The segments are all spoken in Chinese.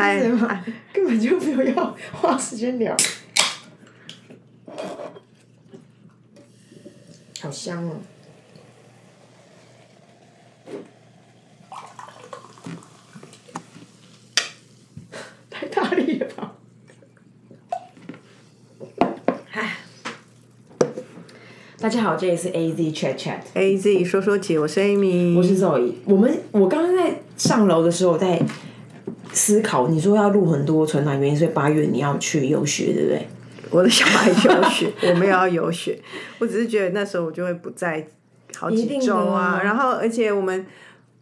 嗨？根本就没有要花时间聊。好香哦！太大力了吧！大家好，这里是 A Z Chat Chat，A Z 说说姐，我是 Amy，我是 Zoe。我们我刚刚在上楼的时候，我在思考，你说要录很多存档原因，所以八月你要去游学，对不对？我的小孩游学，我没有要游学，我只是觉得那时候我就会不在好几周啊，啊然后而且我们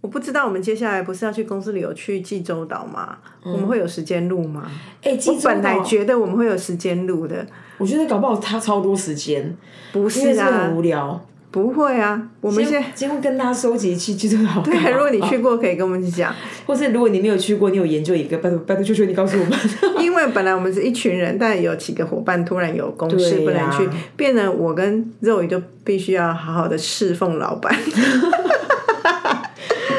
我不知道我们接下来不是要去公司旅游去济州岛吗？我们会有时间录吗？哎、济州我本来觉得我们会有时间录的，我觉得搞不好他超多时间，不是啊无聊。不会啊，我们现在。今天跟大家收集去济州岛干嘛。对，如果你去过，可以跟我们讲，或是如果你没有去过，你有研究一个，拜托拜托，求求你告诉我们。因为本来我们是一群人，但有几个伙伴突然有公事对不能去呀，变得我跟肉宇就必须要好好的侍奉老板。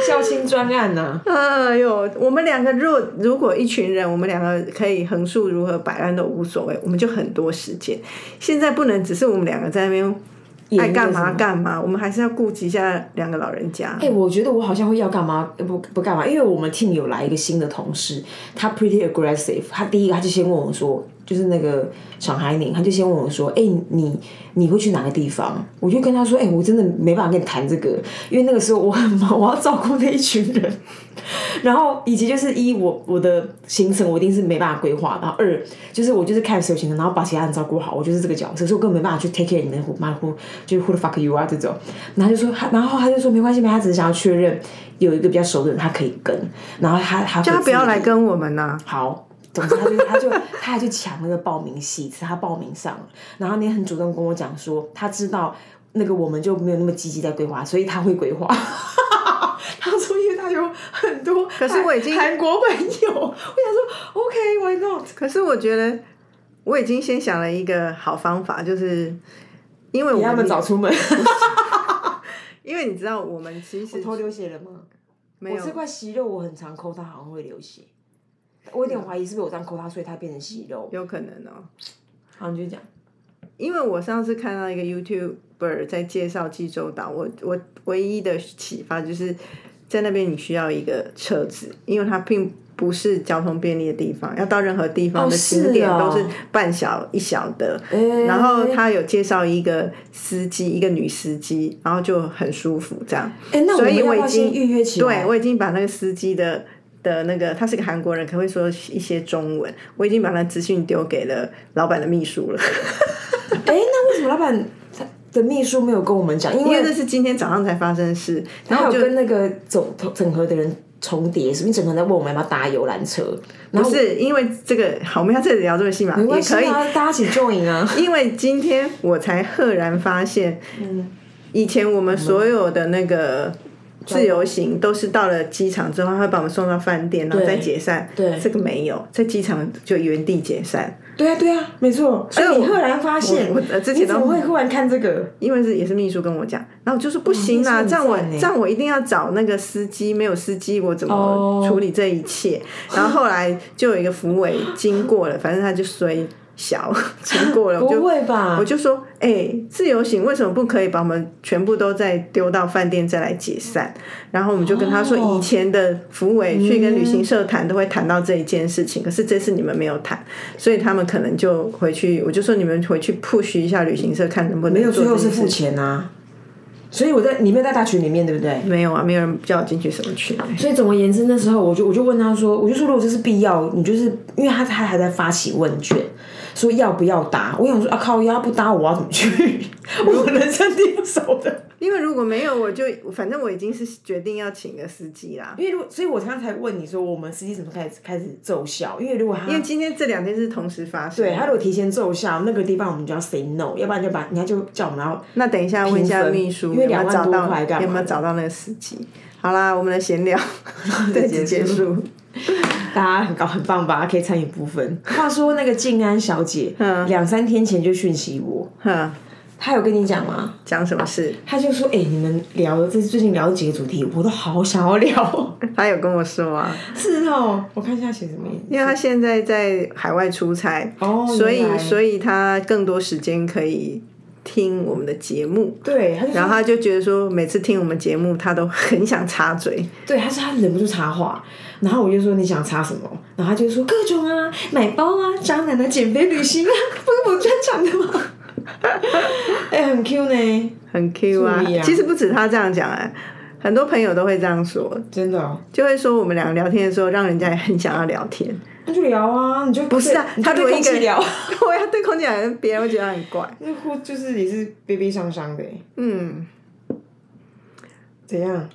校庆专案呐、哎呦，我们两个若如果一群人，我们两个可以横竖如何摆烂都无所谓，我们就很多时间。现在不能只是我们两个在那边爱干嘛干嘛，我们还是要顾及一下两个老人家。哎、我觉得我好像会要干嘛，呃不不干嘛，因为我们 team 有来一个新的同事，他 pretty aggressive。他第一个他就先问我说，就是那个小海宁，他就先问我说，哎、你你会去哪个地方？我就跟他说，哎、我真的没办法跟你谈这个，因为那个时候我很忙，我要照顾那一群人。然后以及就是一我我的行程我一定是没办法规划，然后二就是我就是看所有行程，然后把其他人照顾好，我就是这个角色，所以我根本没办法去 take care 你们妈 who 就是 who the fuck you are 这种。然后就说，他然后他就说没关系，没他只是想要确认有一个比较熟的人他可以跟，然后他他叫他不要来跟我们呐、好。总之，他就他就他还去抢那个报名系，是他报名上了，然后你很主动跟我讲说，他知道那个我们就没有那么积极在规划，所以他会规划。他说，因为他有很多，可是我已经韩国朋友，我想说，OK，Why、not？可是我觉得我已经先想了一个好方法，就是因为我给他们早出门。因为你知道我们其实头流血了吗？没有我这块息肉我很常抠，它好像会流血。我有点怀疑是不是我这样抠它，所以它变成息肉。有可能哦。好，你就讲。因为我上次看到一个 YouTuber 在介绍济州岛，我我唯一的启发就是在那边你需要一个车子，因为它并不是交通便利的地方，要到任何地方的景点都是半小一小的。欸然后他有介绍一个司机，一个女司机，然后就很舒服这样。哎、那我所们要不要以我已经先预约起来？对，我已经把那个司机的的那个，他是个韩国人，可能会说一些中文，我已经把他资讯丢给了老板的秘书了。哎、那为什么老板他的秘书没有跟我们讲？因为这是今天早上才发生的事，然后我就跟那个总整合的人重叠，是不是整合在问我们要不要搭游览车？不是因为这个，好，我们要这里聊这么细嘛，没也可以。关系啊，大家一起 join 啊。因为今天我才赫然发现，嗯以前我们所有的那个自由行都是到了机场之后，他会把我们送到饭店，然后再解散。对这个没有，在机场就原地解散，对啊，对啊，没错。所以我你赫然发现，我之前你怎么会忽然看这个？因为是也是秘书跟我讲，然后我就说不行啦，哦秘书这样我这样我一定要找那个司机，没有司机我怎么哦处理这一切？然后后来就有一个福委经过了，反正他就衰小 经过了，我不会吧？我就说，哎、自由行为什么不可以把我们全部都再丢到饭店再来解散？然后我们就跟他说，哦以前的福委去跟旅行社谈都会谈到这一件事情，可是这次你们没有谈，所以他们可能就回去，我就说你们回去 push 一下旅行社，看能不能没有，做最后是付。钱啊。所以我在你没有在大群里面，对不对？没有啊，没有人叫我进去什么群。所以总而言之，那时候我就我就问他说，我就说如果这是必要，你就是因为他他还在发起问卷，说要不要搭。我想说啊靠，要不搭我要怎么去？我人生地不熟的。因为如果没有，我就反正我已经是决定要请个司机啦。因为如果，所以我刚才问你说，我们司机怎么开始开始奏效？因为如果他因为今天这两天是同时发生，对他如果提前奏效，那个地方我们就要 say no，要不然就把人家就叫我们要那等一下问一下秘书，因为两万多找到块干嘛有没有找到那个司机？好啦，我们的闲聊 在此 结束。大家很高很棒吧，可以参与部分。话说那个静安小姐，两三天前就讯息我，哈，他有跟你讲吗？讲什么事？她就说：“哎、你们聊这最近聊几个主题，我都好想要聊。她有跟我说啊，”是哦，我看一下写什么意思。因为他现在在海外出差，哦，所以所以他更多时间可以听我们的节目。对，然后他就觉得说，每次听我们节目，他都很想插嘴。对，他说他忍不住插话，然后我就说你想插什么？然后他就说各种啊，买包啊，渣男的减肥旅行啊，不是我专长的吗？哎、很 Q 呢，很 Q 啊其实不止他这样讲哎、很多朋友都会这样说，真的、哦。就会说我们两个聊天的时候，让人家也很想要聊天。那就聊啊，你就不是啊他对空气聊，我要对空气聊，别人会觉得很怪。那或就是也是悲悲伤伤的耶，嗯，怎样？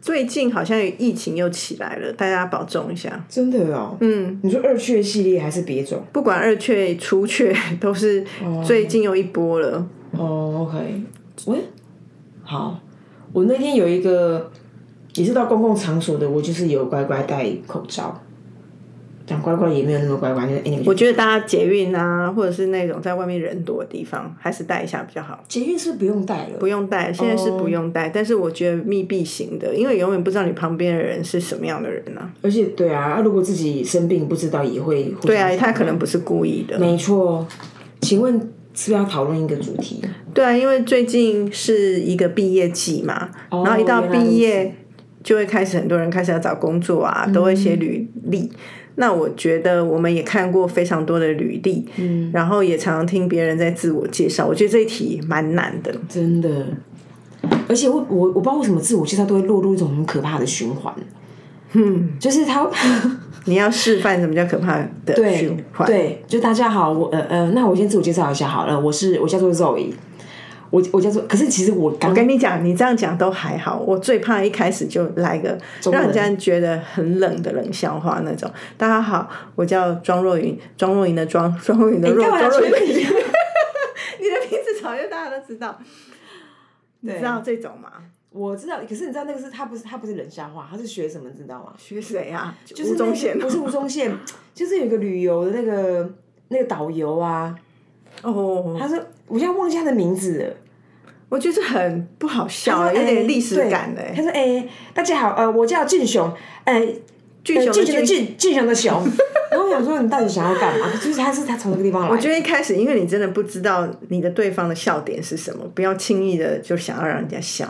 最近好像疫情又起来了，大家保重一下。真的哦，嗯，你说二雀系列还是别种？不管二雀、初雀，都是最近又一波了。哦，OK，喂，好，我那天有一个也是到公共场所的，我就是有乖乖戴口罩，讲乖乖也没有那么乖乖，就是我觉得大家捷运啊，或者是那种在外面人多的地方，还是戴一下比较好。捷运是不用戴了，不用戴，现在是不用戴，但是我觉得密闭型的，因为永远不知道你旁边的人是什么样的人呢、而且对啊，啊如果自己生病不知道也会对啊，他可能不是故意的。没错，请问是要讨论一个主题？对啊，因为最近是一个毕业季嘛，然后一到毕业就会开始很多人开始要找工作啊，都会写履历。那我觉得我们也看过非常多的履历，嗯，然后也常常听别人在自我介绍，我觉得这一题蛮难的。真的，而且我我我不知道为什么自我介绍都会落入一种很可怕的循环，嗯，就是他 你要示范什么叫可怕的循环。对，就大家好，我呃呃，那我先自我介绍一下好了，我是我叫做 Zoe，我我叫做，可是其实我我跟你讲，你这样讲都还好，我最怕一开始就来个让人家觉得很冷的冷笑话那种。大家好，我叫庄若云，庄若云的庄，庄若云的若，庄若云的云。你的名字早就大家都知道，你知道这种吗？我知道，可是你知道那个是他不是他不是冷笑话，他是学什么，知道吗？学谁啊？就是吴宗宪不是吴宗宪，就是有一个旅游的那个那个导游啊，哦，他说我现在忘记他的名字了。我觉得很不好笑，有点哎历史感的。他说：“哎、大家好，呃，我叫俊雄，呃，俊雄的俊雄的俊俊，雄的雄。”然后我想说，你到底想要干嘛？就是他是他从这个地方来。我觉得一开始，因为你真的不知道你的对方的笑点是什么，不要轻易的就想要让人家笑，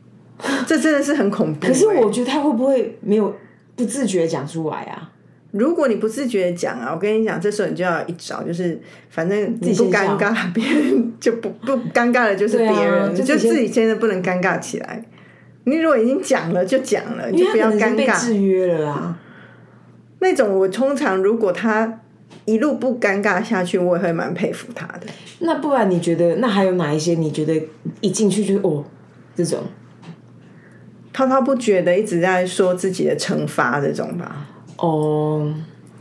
这真的是很恐怖欸。可是我觉得他会不会没有不自觉地讲出来啊？如果你不自觉地讲啊，我跟你讲，这时候你就要一找，就是反正你不自己先尴尬，别人就不不尴尬的就是别人，就自己先就自己真的不能尴尬起来。你如果已经讲了就讲了，你就不要尴尬。制约了啊。那种我通常如果他一路不尴尬下去，我也会蛮佩服他的。那不然你觉得，那还有哪一些你觉得一进去就是哦这种？滔滔不绝的一直在说自己的惩罚这种吧。哦，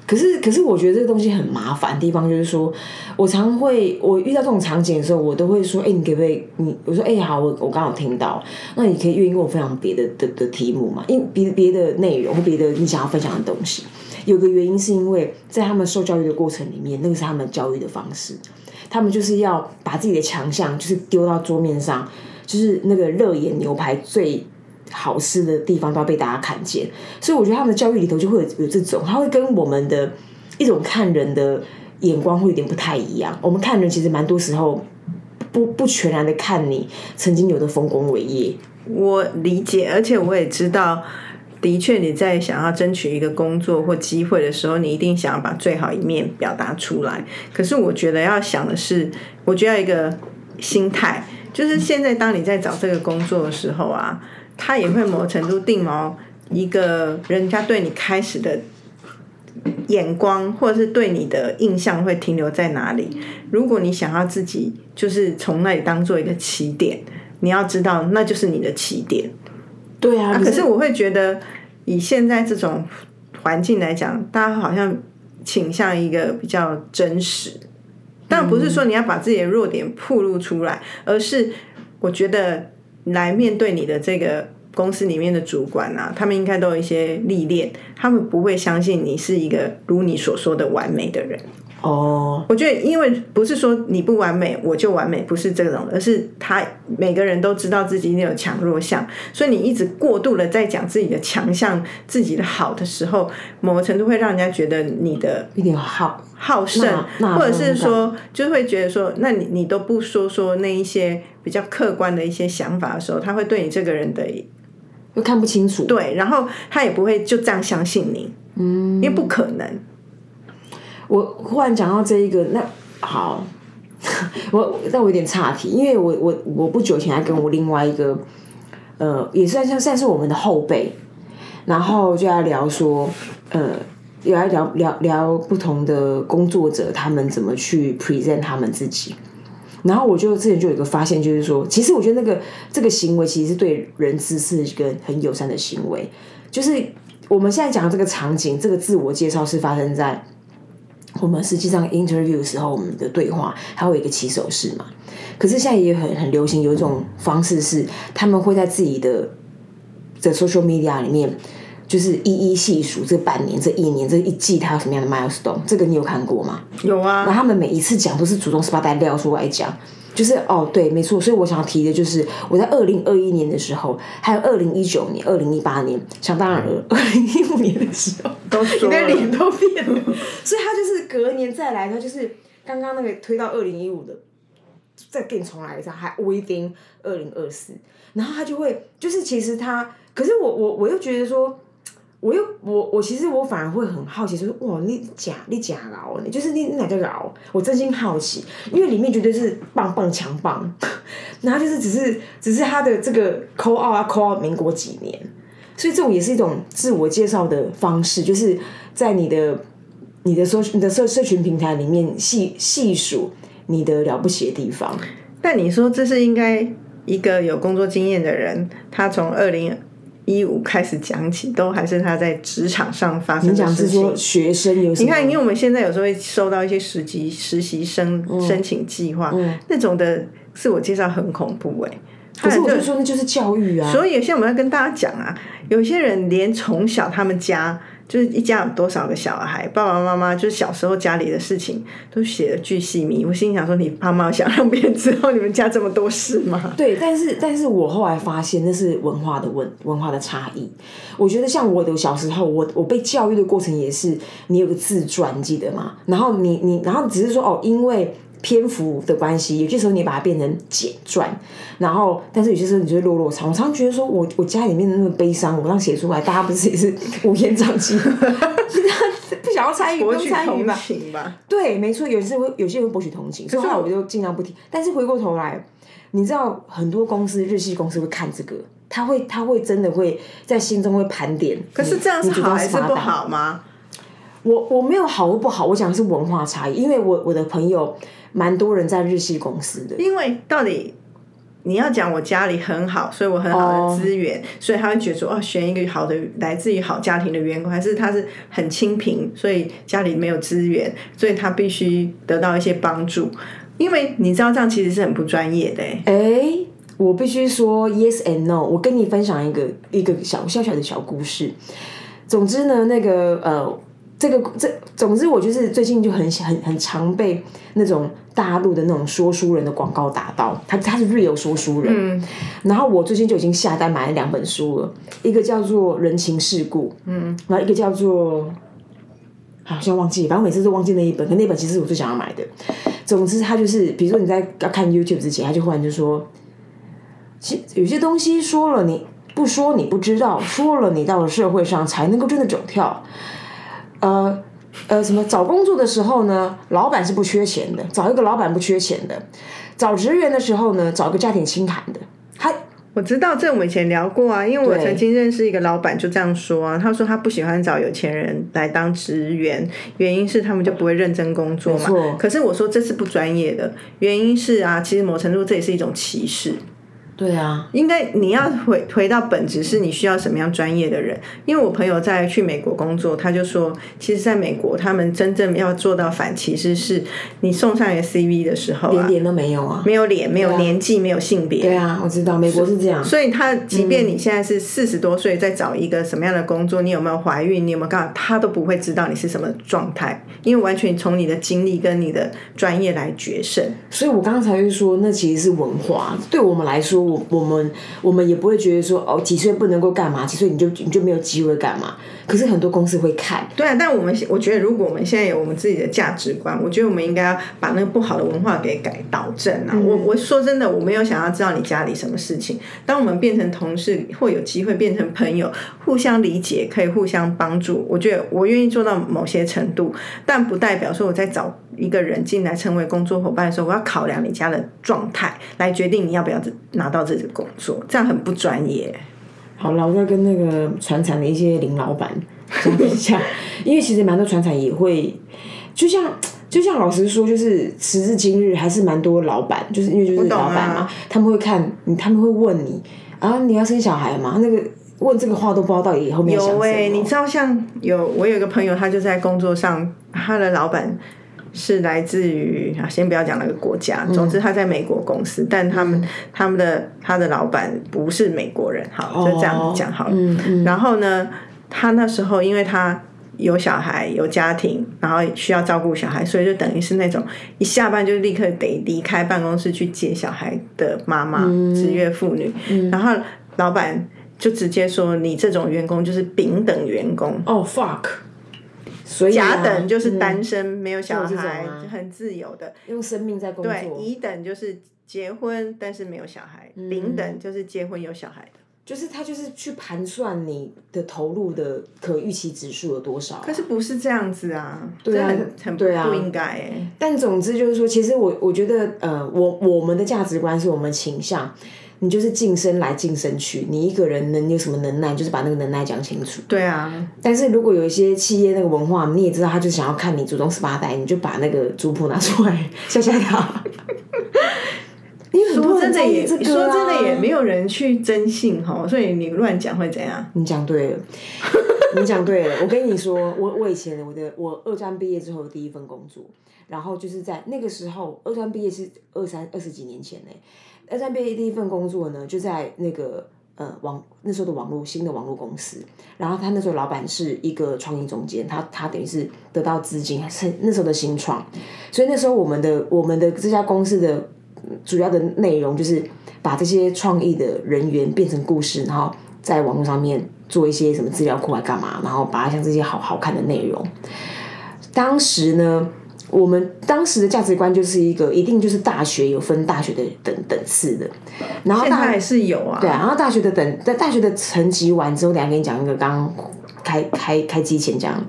可是可是我觉得这个东西很麻烦的地方就是说，我常会我遇到这种场景的时候，我都会说，哎、你可不可以你我说，哎、好，我我刚好听到，那你可以愿意跟我分享别的的的题目吗？因别别的内容或别的你想要分享的东西，有个原因是因为在他们受教育的过程里面，那个是他们教育的方式，他们就是要把自己的强项就是丢到桌面上，就是那个热眼牛排最。好事的地方都要被大家看见，所以我觉得他们的教育里头就会有有这种，他会跟我们的一种看人的眼光会有点不太一样。我们看人其实蛮多时候不不全然的看你曾经有的丰功伟业，我理解，而且我也知道，的确你在想要争取一个工作或机会的时候，你一定想要把最好一面表达出来。可是我觉得要想的是，我觉得要一个心态，就是现在当你在找这个工作的时候啊，他也会某程度定锚一个人家对你开始的眼光，或者是对你的印象会停留在哪里。如果你想要自己就是从那里当做一个起点，你要知道那就是你的起点。对啊，可是我会觉得，以现在这种环境来讲，大家好像倾向一个比较真实。但不是说你要把自己的弱点暴露出来，而是我觉得来面对你的这个公司里面的主管啊，他们应该都有一些历练，他们不会相信你是一个如你所说的完美的人。哦，我觉得，因为不是说你不完美我就完美，不是这种，而是他每个人都知道自己有强弱项，所以你一直过度的在讲自己的强项、自己的好的时候，某个程度会让人家觉得你的有点好。好胜，或者是说，就会觉得说，那你你都不说说那一些比较客观的一些想法的时候，他会对你这个人的又看不清楚，对，然后他也不会就这样相信你，嗯，因为不可能。我忽然讲到这一个，那好，我但我有点岔题，因为我我我不久前还跟我另外一个，呃，也算像算是我们的后辈，然后就在聊说，呃，也来聊聊聊不同的工作者他们怎么去 present 他们自己，然后我就之前就有一个发现，就是说，其实我觉得那个这个行为其实是对人资是一个很友善的行为，就是我们现在讲的这个场景，这个自我介绍是发生在。我们实际上 interview 的时候，我们的对话还有一个起手式嘛。可是现在也很很流行，有一种方式是他们会在自己的在 social media 里面，就是一一细数这半年、这一年、这一季他有什么样的 milestone。这个你有看过吗？有啊。那他们每一次讲都是主动把大家撂出来讲。就是哦，对，没错，所以我想要提的就是我在二零二一年的时候，还有二零一九年、二零一八年，想当然了，二零一五年的时候，你的脸都变了，所以他就是隔年再来，他就是刚刚那个推到二零一五的，再给你重来一次，还 within 二零二四，然后他就会，就是其实他，可是我我我又觉得说。我又我我其实我反而会很好奇，说哇你假你假老，就是你你哪叫老？我真心好奇，因为里面绝对是棒棒强棒，然后就是只是只是他的这个 call out 啊 call out 民国几年，所以这种也是一种自我介绍的方式，就是在你的你的社你的社社群平台里面细细数你的了不起的地方。但你说这是应该一个有工作经验的人，他从二零。一五开始讲起，都还是他在职场上发生的事情。学生有你看，因为我们现在有时候会收到一些实习实习生申请计划，那种的自我介绍很恐怖哎。可是我就说那就是教育啊。所以现在我们要跟大家讲啊，有些人连从小他们家。就是一家有多少个小孩，爸爸妈妈就是小时候家里的事情都写的巨细密。我心想说，你爸妈想让别人知道你们家这么多事吗？对，但是但是我后来发现那是文化的问文化的差异。我觉得像我的小时候，我我被教育的过程也是，你有个自传，记得吗？然后你你然后只是说哦，因为。篇幅的关系，有些时候你把它变成简传，然后，但是有些时候你就会落落长。我常常觉得说，我我家里面的那个悲伤，我这样写出来，大家不是也是乌烟瘴气，不想要参与，不参与吧？对，没错，有些会有些人会博取同情，所以后来我就尽量不提。但是回过头来，你知道很多公司日系公司会看这个，他会他会真的会在心中会盘点。可是这样是好还是不好吗？我我没有好或不好，我讲的是文化差异，因为我我的朋友。蛮多人在日系公司的，因为到底你要讲我家里很好，所以我很好的资源，所以他会觉得说哦，选一个好的来自于好家庭的员工，还是他是很清贫，所以家里没有资源，所以他必须得到一些帮助。因为你知道这样其实是很不专业的。哎，我必须说 yes and no。我跟你分享一个一个小小小的小故事。总之呢，那个呃。这个这，总之我就是最近就很很很常被那种大陆的那种说书人的广告打到，他他是 real 说书人，嗯，然后我最近就已经下单买了两本书了，一个叫做人情世故，嗯，然后一个叫做好像忘记，反正每次都忘记那一本，可那本其实我最想要买的。总之他就是，比如说你在要看 YouTube 之前，他就忽然就说，其有些东西说了你不说你不知道，说了你到了社会上才能够真的走跳。呃呃，什么找工作的时候呢？老板是不缺钱的，找一个老板不缺钱的。找职员的时候呢，找个家庭清寒的。他我知道，这我们以前聊过啊，因为我曾经认识一个老板，就这样说啊。他说他不喜欢找有钱人来当职员，原因是他们就不会认真工作嘛。可是我说这是不专业的，原因是啊，其实某程度这也是一种歧视。对啊，应该你要回回到本质，是你需要什么样专业的人？因为我朋友在去美国工作，他就说，其实在美国，他们真正要做到反歧视，是你送上一个 CV 的时候啊，连脸都没有啊。没有脸，没有年纪，没有性别。对啊，我知道美国是这样。所以他即便你现在是四十多岁，在找一个什么样的工作，你有没有怀孕，你有没有干嘛，他都不会知道你是什么状态，因为完全从你的经历跟你的专业来决胜。所以我刚才就说，那其实是文化，对我们来说，我我们我们也不会觉得说，哦，几岁不能够干嘛，几岁你就你就没有机会干嘛。可是很多公司会看，对啊。但我们我觉得，如果我们现在有我们自己的价值观，我觉得我们应该要把那个不好的文化给改导正啊。我我说真的，我没有想要知道你家里什么事情。当我们变成同事，或有机会变成朋友，互相理解，可以互相帮助。我觉得我愿意做到某些程度，但不代表说我在找一个人进来成为工作伙伴的时候，我要考量你家的状态来决定你要不要拿到这个工作，这样很不专业。好了，我再跟那个船厂的一些林老板讲一下，因为其实蛮多船厂也会，就像就像老实说，就是时至今日还是蛮多老板，就是因为就是老板嘛，他们会看你，他们会问你啊，你要生小孩吗？那个问这个话都不知道到底后面有哎，你知道像有我有一个朋友，他就在工作上，他的老板。是来自于啊，先不要讲那个国家。总之，他在美国公司，但他们他们的他的老板不是美国人，好就这样子讲好了。然后呢，他那时候因为他有小孩有家庭，然后需要照顾小孩，所以就等于是那种一下班就立刻得离开办公室去接小孩的妈妈，职业妇女。然后老板就直接说：“你这种员工就是丙等员工。”哦甲等就是单身没有小孩，很自由的，用生命在工作。对，乙等就是结婚但是没有小孩，丙等就是结婚有小孩的。就是他就是去盘算你的投入的可预期指数有多少。可是不是这样子啊，对啊，很不应该哎。但总之就是说，其实我我觉得呃，我我们的价值观是我们倾向。你就是晋升来晋升去，你一个人能有什么能耐，就是把那个能耐讲清楚。对啊。但是如果有一些企业那个文化，你也知道，他就想要看你祖宗十八代，你就把那个族谱拿出来吓吓他。说真的也说真的也没有人去征信哈，所以你乱讲会怎样？你讲对了，你讲对了。我跟你说，我我以前我的我二专毕业之后的第一份工作，然后就是在那个时候，二专毕业是二三二十几年前呢。二三毕业第一份工作呢，就在那个呃网那时候的网络新的网络公司，然后他那时候老板是一个创意总监，他他等于是得到资金，是那时候的新创，所以那时候我们的我们的这家公司的主要的内容就是把这些创意的人员变成故事，然后在网络上面做一些什么资料库来干嘛，然后把它像这些好好看的内容，当时呢。我们当时的价值观就是一个，一定就是大学有分大学的等等次的，然后大学是有啊，对啊，然后大学的等在大学的层级完之后，等下跟你讲一个，刚开开开机前讲，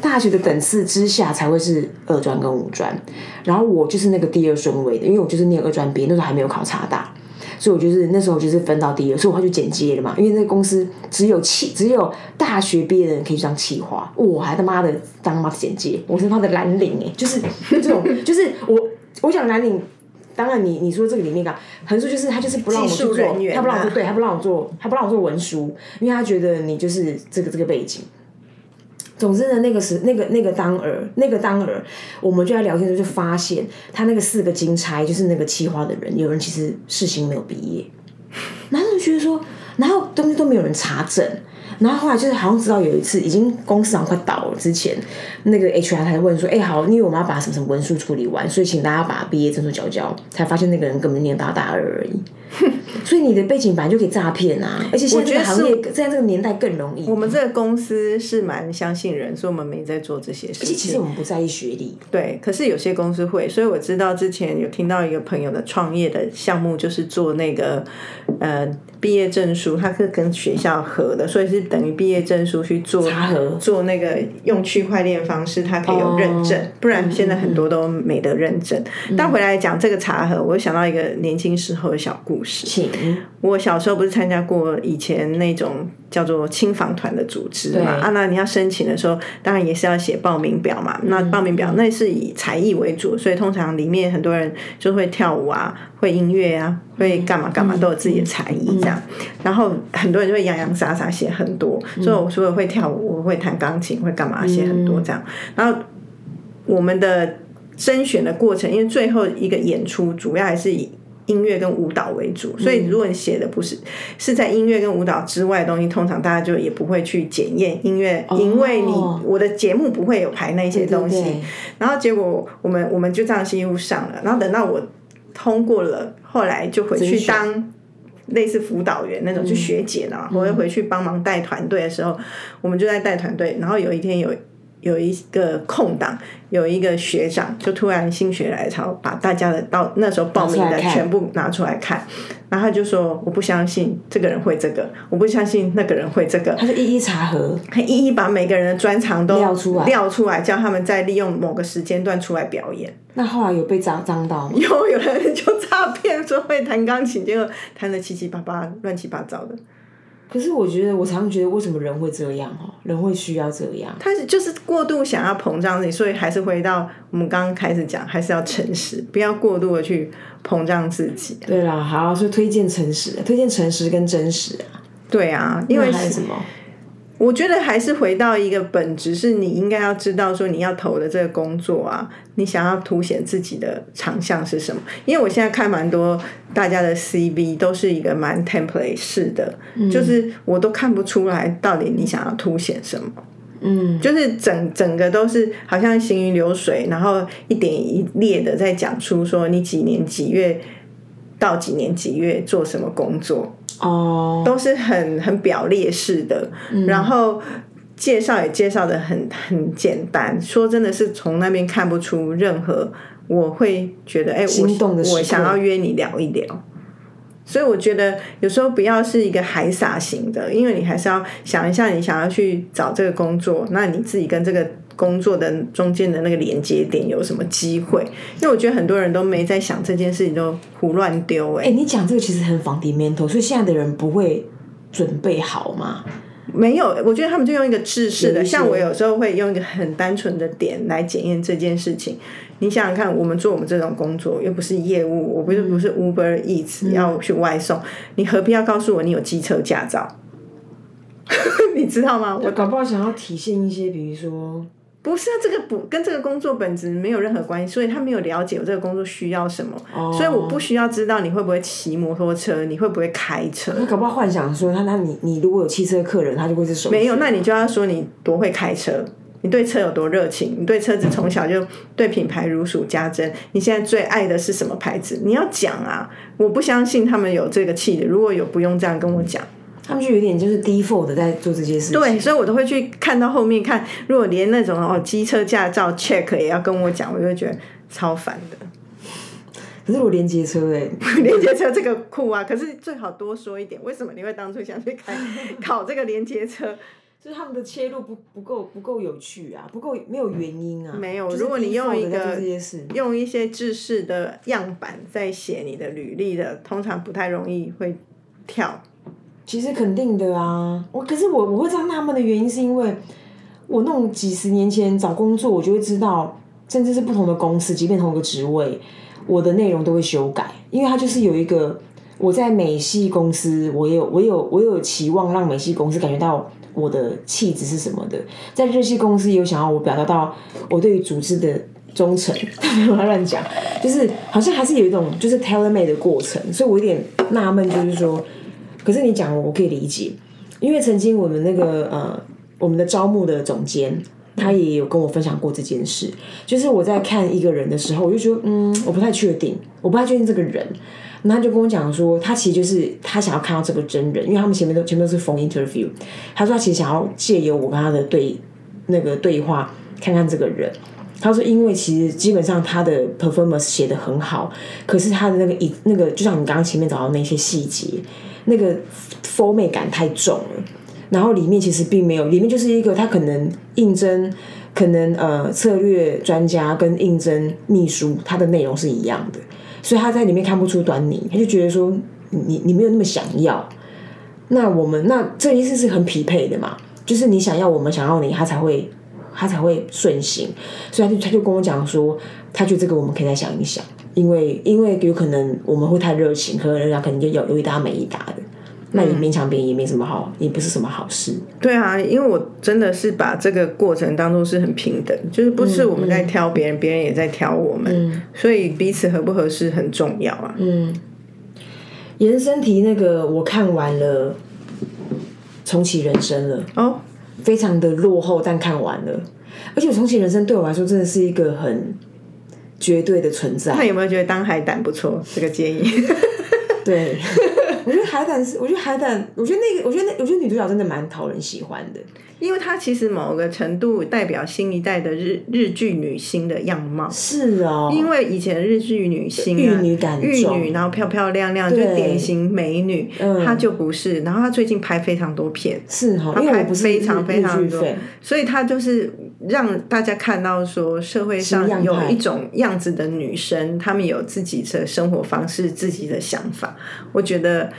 大学的等次之下才会是二专跟五专，然后我就是那个第二顺位的，因为我就是念二专毕业，那时候还没有考差大。所以，我就是那时候就是分到第一，所以我就剪接了嘛。因为那个公司只有企，只有大学毕业的人可以当企划，我还他妈的当妈的剪接，我是他的蓝领哎，就是这种，就是我我讲蓝领，当然你你说这个里面啊，横竖就是他就是不让我去做，他不让我做，对，他不让我做，他不让我做文书，因为他觉得你就是这个这个背景。总之呢，那个是那个那个当儿，那个当儿，我们就在聊天的时候就发现，他那个四个金钗就是那个企划的人，有人其实事情没有毕业，然后觉得说，然后东西都没有人查证。然后后来就是好像知道有一次已经公司好像快倒了之前，那个 HR 才问说：“哎，好，因为我们要把什么什么文书处理完，所以请大家把毕业证书交交。”才发现那个人根本念大大二而已。所以你的背景本来就可以诈骗啊！而且现在这个行业在这个年代更容易。我们这个公司是蛮相信人，所以我们没在做这些事情。其实我们不在意学历，对。可是有些公司会，所以我知道之前有听到一个朋友的创业的项目，就是做那个呃。毕业证书，它是跟学校合的，所以是等于毕业证书去做做那个用区块链方式，它可以有认证，不然现在很多都没得认证。但回来讲这个茶盒，我想到一个年轻时候的小故事。我小时候不是参加过以前那种叫做青访团的组织嘛？啊，那你要申请的时候，当然也是要写报名表嘛。那报名表那是以才艺为主，所以通常里面很多人就会跳舞啊，会音乐啊，会干嘛干嘛，都有自己的才艺这样。然后很多人就会洋洋洒洒写很多，所以我除了会跳舞，我会弹钢琴，会干嘛写很多这样。然后我们的甄选的过程，因为最后一个演出主要还是以。音乐跟舞蹈为主，所以如果你写的不是是在音乐跟舞蹈之外的东西，通常大家就也不会去检验音乐，因为你我的节目不会有排那些东西。然后结果我们我们就这样几乎上了，然后等到我通过了，后来就回去当类似辅导员那种，就学姐了，我会回去帮忙带团队的时候，我们就在带团队。然后有一天有。有一个空档，有一个学长就突然心血来潮，把大家的到那时候报名的全部拿出来看，然后他就说：“我不相信这个人会这个，我不相信那个人会这个。”他就一一查核，他一一把每个人的专长都撂出来，撂出来，叫他们再利用某个时间段出来表演。那后来有被脏脏到吗？有，有人就诈骗说会弹钢琴，结果弹的七七八八、乱七八糟的。可是我觉得，我常常觉得，为什么人会这样？哦，人会需要这样？他是就是过度想要膨胀自己，所以还是回到我们刚刚开始讲，还是要诚实，不要过度的去膨胀自己。对啦，好，所以推荐诚实，推荐诚实跟真实啊。对啊，因为什么？我觉得还是回到一个本质，是你应该要知道说你要投的这个工作啊，你想要凸显自己的长项是什么？因为我现在看蛮多大家的 CV 都是一个蛮 template 式的，就是我都看不出来到底你想要凸显什么。嗯，就是整整个都是好像行云流水，然后一点一列的在讲出说你几年几月到几年几月做什么工作。哦，都是很很表列式的，然后介绍也介绍的很很简单。说真的是从那边看不出任何，我会觉得哎，我我想要约你聊一聊。所以我觉得有时候不要是一个海撒型的，因为你还是要想一下，你想要去找这个工作，那你自己跟这个。工作的中间的那个连接点有什么机会？因为我觉得很多人都没在想这件事情，都胡乱丢。哎，你讲这个其实很 fundamental，所以现在的人不会准备好吗？没有，我觉得他们就用一个制式的。像我有时候会用一个很单纯的点来检验这件事情。你想想看，我们做我们这种工作又不是业务，我不是不是 Uber Eats 要去外送，你何必要告诉我你有机车驾照？你知道吗？我搞不好想要体现一些，比如说。不是啊，这个不跟这个工作本质没有任何关系，所以他没有了解我这个工作需要什么，所以我不需要知道你会不会骑摩托车，你会不会开车。他搞不好幻想说，他那你你如果有汽车客人，他就会是手。没有，那你就要说你多会开车，你对车有多热情，你对车子从小就对品牌如数家珍。你现在最爱的是什么牌子？你要讲啊！我不相信他们有这个气的，如果有，不用这样跟我讲。他们就有点就是 default 的在做这些事情，对，所以我都会去看到后面看，如果连那种哦机车驾照 check 也要跟我讲，我就会觉得超烦的。可是我连接车哎，连接车这个酷啊！可是最好多说一点，为什么你会当初想去开 考这个连接车？就是他们的切入不不够不够有趣啊，不够没有原因啊。没有，如果你用一个用一些知识的样板在写你的履历的，通常不太容易会跳。其实肯定的啊，我可是我我会这样纳闷的原因是因为，我那种几十年前找工作，我就会知道，甚至是不同的公司，即便同一个职位，我的内容都会修改，因为它就是有一个我在美系公司，我有我有我有期望让美系公司感觉到我的气质是什么的，在日系公司有想要我表达到我对于组织的忠诚，没有乱讲，就是好像还是有一种就是 tailor made 的过程，所以我有点纳闷，就是说。可是你讲我可以理解，因为曾经我们那个呃，我们的招募的总监，他也有跟我分享过这件事。就是我在看一个人的时候，我就觉得嗯，我不太确定，我不太确定这个人。那他就跟我讲说，他其实就是他想要看到这个真人，因为他们前面都前面都是 phone interview。他说他其实想要借由我跟他的对那个对话，看看这个人。他说，因为其实基本上他的 performance 写的很好，可是他的那个一那个，就像你刚刚前面找到那些细节。那个 form 感太重了，然后里面其实并没有，里面就是一个他可能应征，可能呃策略专家跟应征秘书，他的内容是一样的，所以他在里面看不出端倪，他就觉得说你你没有那么想要，那我们那这一次是很匹配的嘛，就是你想要我们想要你，他才会他才会顺行，所以他就他就跟我讲说，他觉得这个我们可以再想一想，因为因为有可能我们会太热情，可能人家可能就有有一搭没一搭的。那你勉强别人也没什么好，也不是什么好事。对啊，因为我真的是把这个过程当中是很平等，就是不是我们在挑别人，别人也在挑我们，所以彼此合不合适很重要啊。嗯，延伸题那个我看完了，重启人生了哦，非常的落后，但看完了，而且重启人生对我来说真的是一个很绝对的存在。那有没有觉得当海胆不错？这个建议，对。我觉得海胆是，我觉得海胆，我觉得那个，我觉得那，我觉得女主角真的蛮讨人喜欢的，因为她其实某个程度代表新一代的日日剧女星的样貌。是哦，因为以前日剧女星玉女感玉女，然后漂漂亮亮，就典型美女，她就不是。然后她最近拍非常多片，是哈，她拍非常非常多，所以她就是让大家看到说社会上有一种样子的女生，她们有自己的生活方式，自己的想法。我觉得。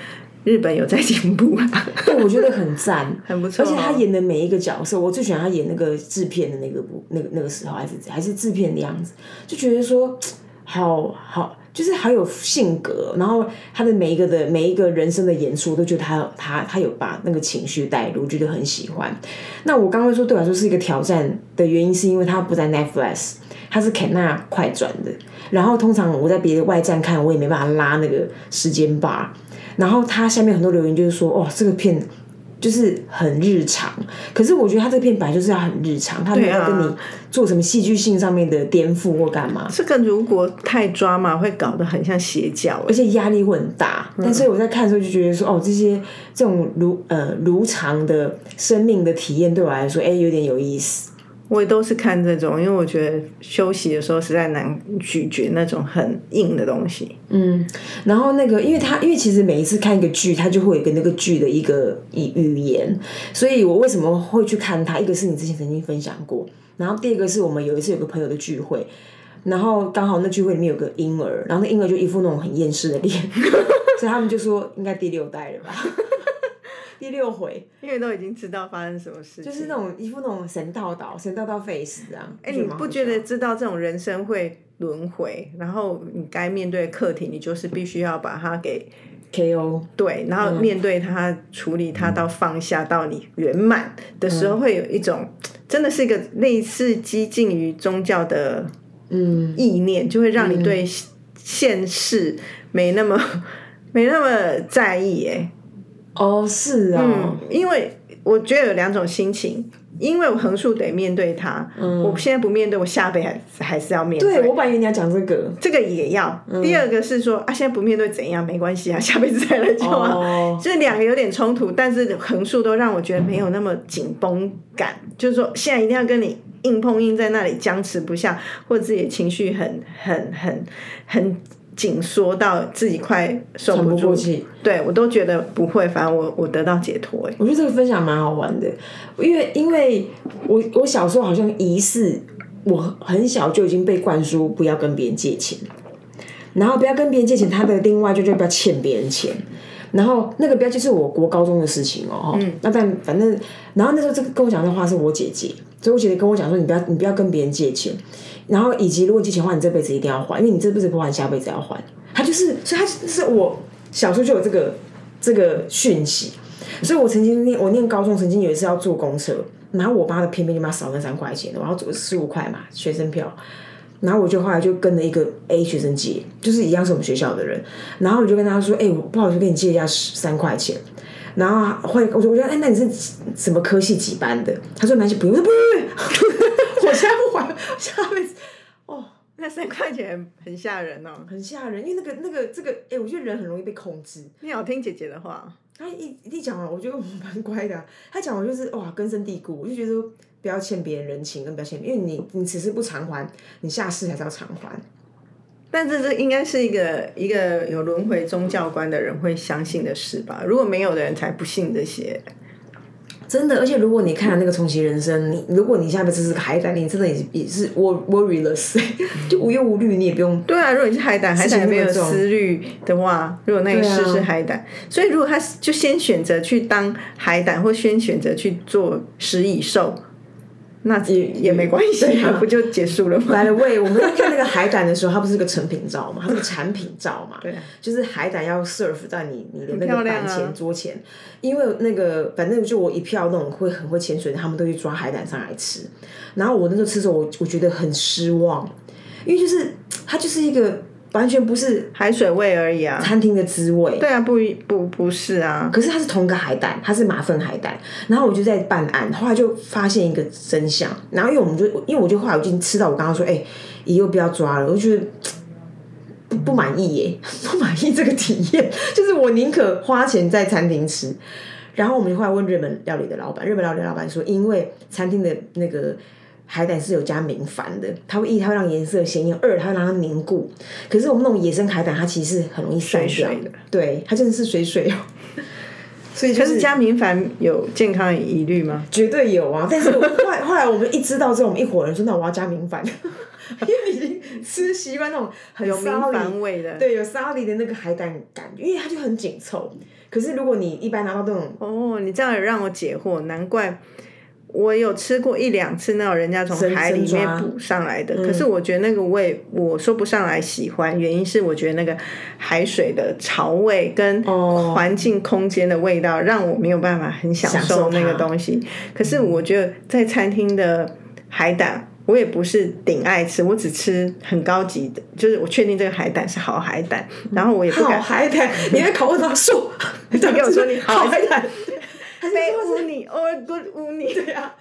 日本有在进步对，我觉得很赞，很不错。而且她演的每一个角色，我最喜欢她演那个制片的那个部，那个那个时候还是还是制片的样子，就觉得说好好，就是好有性格。然后他的每一个的每一个人生的演出，都觉得他他他有把那个情绪带入，觉得很喜欢。那我刚刚说对我来说是一个挑战的原因，是因为他不在 Netflix，他是 Kana 快转的。然后通常我在别的外站看，我也没办法拉那个时间把。然后他下面很多留言就是说，哦，这个片就是很日常。可是我觉得他这片本来就是要很日常，他没有跟你做什么戏剧性上面的颠覆或干嘛。这个如果太抓嘛，会搞得很像邪教，而且压力会很大。但所以我在看的时候就觉得说，哦，这些这种如呃如常的生命的体验对我来说，哎，有点有意思。我也都是看这种，因为我觉得休息的时候实在难咀嚼那种很硬的东西。嗯，然后那个，因为他因为其实每一次看一个剧，他就会有个那个剧的一个语语言，所以我为什么会去看它？一个是你之前曾经分享过，然后第二个是我们有一次有个朋友的聚会，然后刚好那聚会里面有个婴儿，然后那婴儿就一副那种很厌世的脸，所以他们就说应该第六代了吧。第六回，因为都已经知道发生什么事，就是那种一副那种神道道、神道道 face 这样。哎，你不觉得知道这种人生会轮回，然后你该面对课题，你就是必须要把它给 KO。对，然后面对它、处理它到放下到你圆满的时候，会有一种真的是一个类似激进于宗教的嗯意念，就会让你对现世没那么没那么在意哎。哦，是啊，嗯，因为我觉得有两种心情，因为我横竖得面对它，嗯，我现在不面对，我下辈还还是要面对。对，我本来以为你要讲这个，这个也要。第二个是说啊，现在不面对怎样没关系啊，下辈子再来就好。这两个有点冲突，但是横竖都让我觉得没有那么紧绷感，就是说现在一定要跟你硬碰硬在那里僵持不下，或者自己情绪很很很很。紧缩到自己快受不住，对我都觉得不会，反正我我得到解脱哎。我觉得这个分享蛮好玩的，因为因为我我小时候好像疑似我很小就已经被灌输不要跟别人借钱，然后不要跟别人借钱，他的另外就就不要欠别人钱，然后那个不要就是我国高中的事情哦，嗯，那但反正然后那时候这个跟我讲的话是我姐姐，所以我姐姐跟我讲说你不要你不要跟别人借钱。然后以及如果借钱话，你这辈子一定要还，因为你这辈子不还，下辈子要还。他就是，所以他是我小时候就有这个这个讯息。所以我曾经念我念高中，曾经有一次要坐公车，然后我妈的偏偏就妈少那三块钱，我要走十五块嘛学生票，然后我就后来就跟了一个 A 学生借，就是一样是我们学校的人，然后我就跟他说，哎，我不好意思跟你借一下三块钱，然后会我说我说哎，那你是什么科系几班的？他说蛮系不用，我说不不不，我现在不还，下辈子哦。那三块钱很吓人哦，很吓人，因为那个那个这个，哎，我觉得人很容易被控制。你好听姐姐的话，她一一讲了，我觉得我蛮乖的。她讲我就是哇根深蒂固，我就觉得不要欠别人人情，跟不要欠，因为你你此时不偿还，你下世还是要偿还。但是这应该是一个一个有轮回宗教观的人会相信的事吧？如果没有的人才不信这些。真的，而且如果你看了那个重启人生，你如果你下辈子是个海胆，你真的也是也是 wor worryless，就无忧无虑，你也不用。对啊，如果你是海胆，海胆没有思虑的话，如果那一世是海胆，所以如果他就先选择去当海胆，或先选择去做食蚁兽。那也也没关系，不就结束了吗？来了喂，我们在看那个海胆的时候，它不是个成品照嘛，它是个产品照嘛。对，就是海胆要 serve 在你你的那个板前桌前，因为那个反正就我一票那种会很会潜水的，他们都去抓海胆上来吃。然后我那时候吃的时候，我我觉得很失望，因为就是它就是一个。完全不是海水味而已啊！餐厅的滋味。对啊，不不不是啊。可是它是同个海胆，它是马粪海胆。然后我就在办案，后来就发现一个真相。然后因为我们就因为我就后来我已经吃到我刚刚说，哎，以后不要抓了。我觉得不不满意耶，不满意这个体验。就是我宁可花钱在餐厅吃。然后我们就后来问日本料理的老板，日本料理老板说，因为餐厅的那个。海胆是有加明矾的，它会一它会让颜色鲜艳，二它会让它凝固。可是我们那种野生海胆，它其实是很容易散掉的。对，它真的是水水哦。所以，就是加明矾有健康疑虑吗？绝对有啊！但是后来 后来我们一知道之后，我们一伙人说：“那我要加明矾，因为已经吃习惯那种很有明矾味的，对，有沙粒的那个海胆感觉，因为它就很紧凑。可是如果你一般拿到这种，哦，你这样也让我解惑，难怪。我有吃过一两次那种人家从海里面捕上来的，可是我觉得那个味我说不上来喜欢，原因是我觉得那个海水的潮味跟环境空间的味道让我没有办法很享受那个东西。可是我觉得在餐厅的海胆，我也不是顶爱吃，我只吃很高级的，就是我确定这个海胆是好海胆，然后我也不敢海胆，你的口他说，你给我说你好海胆。非污泥，or good 污泥。对啊。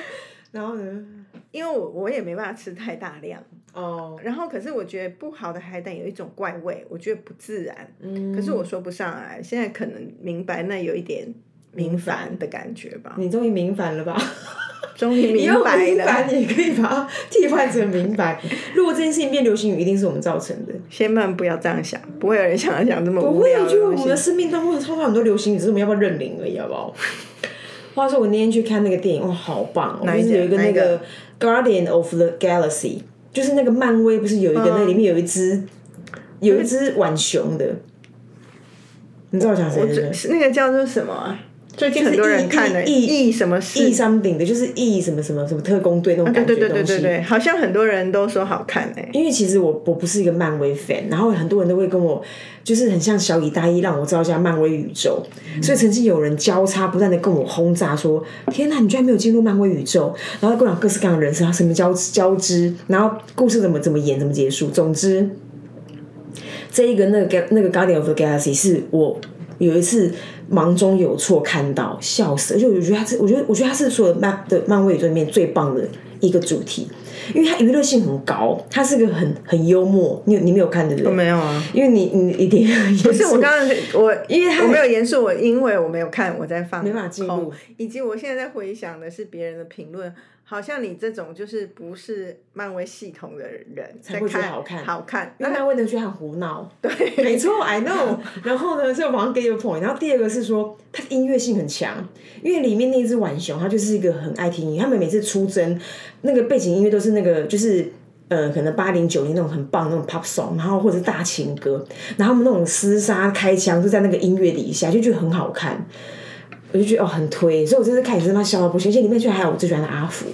然后呢？因为我我也没办法吃太大量。哦。然后，可是我觉得不好的海胆有一种怪味，我觉得不自然。嗯。可是我说不上来，现在可能明白那有一点明矾的感觉吧。你终于明矾了吧？终于明白了。明白，你可以把它替换成明白。如果这件事情变流行语，一定是我们造成的。千万不要这样想，不会有人想要想这么无聊的就我们的生命当中超多很多流行语，只是我们要不要认领而已，好不好？话说我那天去看那个电影，哇，好棒！就是有一个那个《Guardian of the Galaxy》，就是那个漫威不是有一个那里面有一只有一只浣熊的，你知道我讲谁的？那个叫做什么？最近很多人看的《E 什么异商顶的，就是异什么什么什么特工队那种感觉对对对对对，好像很多人都说好看哎。因为其实我我不是一个漫威 fan，然后很多人都会跟我就是很像小以大一让我知道一下漫威宇宙，所以曾经有人交叉不断的跟我轰炸说：“天哪，你居然没有进入漫威宇宙！”然后各种各式各样的人生，什么交交织，然后故事怎么怎么演，怎么结束。总之，这一个那个那个 Guardian of the Galaxy 是我有一次。忙中有错，看到笑死！而且我觉得他是，我觉得我觉得他是所有漫的漫威宇宙里面最棒的一个主题，因为它娱乐性很高，它是个很很幽默。你你没有看对不对？我没有啊，因为你你一定不是我刚刚我因为我没有严肃，我因为我没有看，我在放没法记录，以及我现在在回想的是别人的评论。好像你这种就是不是漫威系统的人才会觉得好看，好看，因为漫威的剧很胡闹。对，没错，I know。然后呢，就马上 get your point。然后第二个是说，它音乐性很强，因为里面那只浣熊，它就是一个很爱听音乐。他们每次出征，那个背景音乐都是那个，就是呃，可能八零九零那种很棒那种 pop song，然后或者是大情歌，然后他们那种厮杀开枪就在那个音乐底下，就觉得很好看。我就觉得哦很推，所以我这次看也是他妈笑到不行。而且里面居然还有我最喜欢的阿福，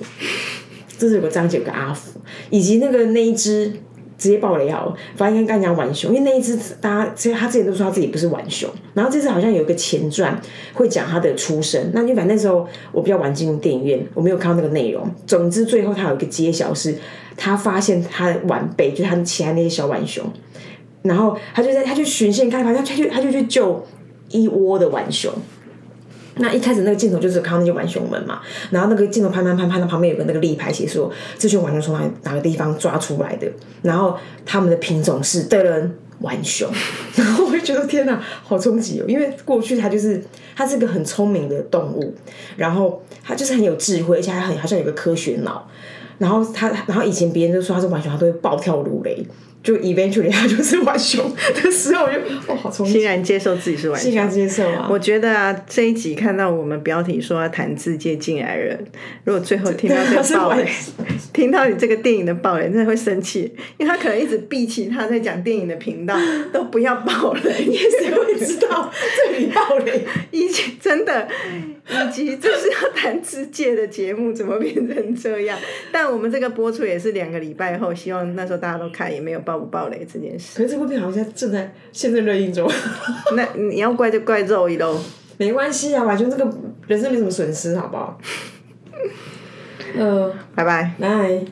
这是有个章节有个阿福，以及那个那一只直接爆雷好，反正刚刚讲玩熊，因为那一只大家其实他之前都说他自己不是玩熊，然后这次好像有一个前传会讲他的出生。那因为反正那时候我比较晚进入电影院，我没有看到那个内容。总之最后他有一个揭晓，是他发现他的晚辈，就是他其他那些小玩熊，然后他就在他就巡线看，反正他就他就去救一窝的玩熊。那一开始那个镜头就是看到那些玩熊们嘛，然后那个镜头拍拍拍拍到旁边有个那个立牌写说这群玩熊从哪哪个地方抓出来的，然后他们的品种是的人玩熊，然后我就觉得天哪，好冲击哦！因为过去它就是它是个很聪明的动物，然后它就是很有智慧，而且还很好像有个科学脑。然后它，然后以前别人就说它是玩熊，它都会暴跳如雷。就 eventually 他就是浣熊的时候，我就哦好冲击，欣然接受自己是浣熊。欣然接受啊！我觉得啊，这一集看到我们标题说要谈自界进来人，如果最后听到这个爆雷，听到你这个电影的爆雷，真的会生气，因为他可能一直闭起他在讲电影的频道，都不要爆雷，谁会知道这里爆雷？以及真的，以及这是要谈自界的节目，怎么变成这样？但我们这个播出也是两个礼拜后，希望那时候大家都看，也没有爆。不爆雷这件事，可是这部片好像正在现在热映中。那你要怪就怪肉一喽，没关系啊，完全这个人生没什么损失，好不好？呃，拜拜，拜。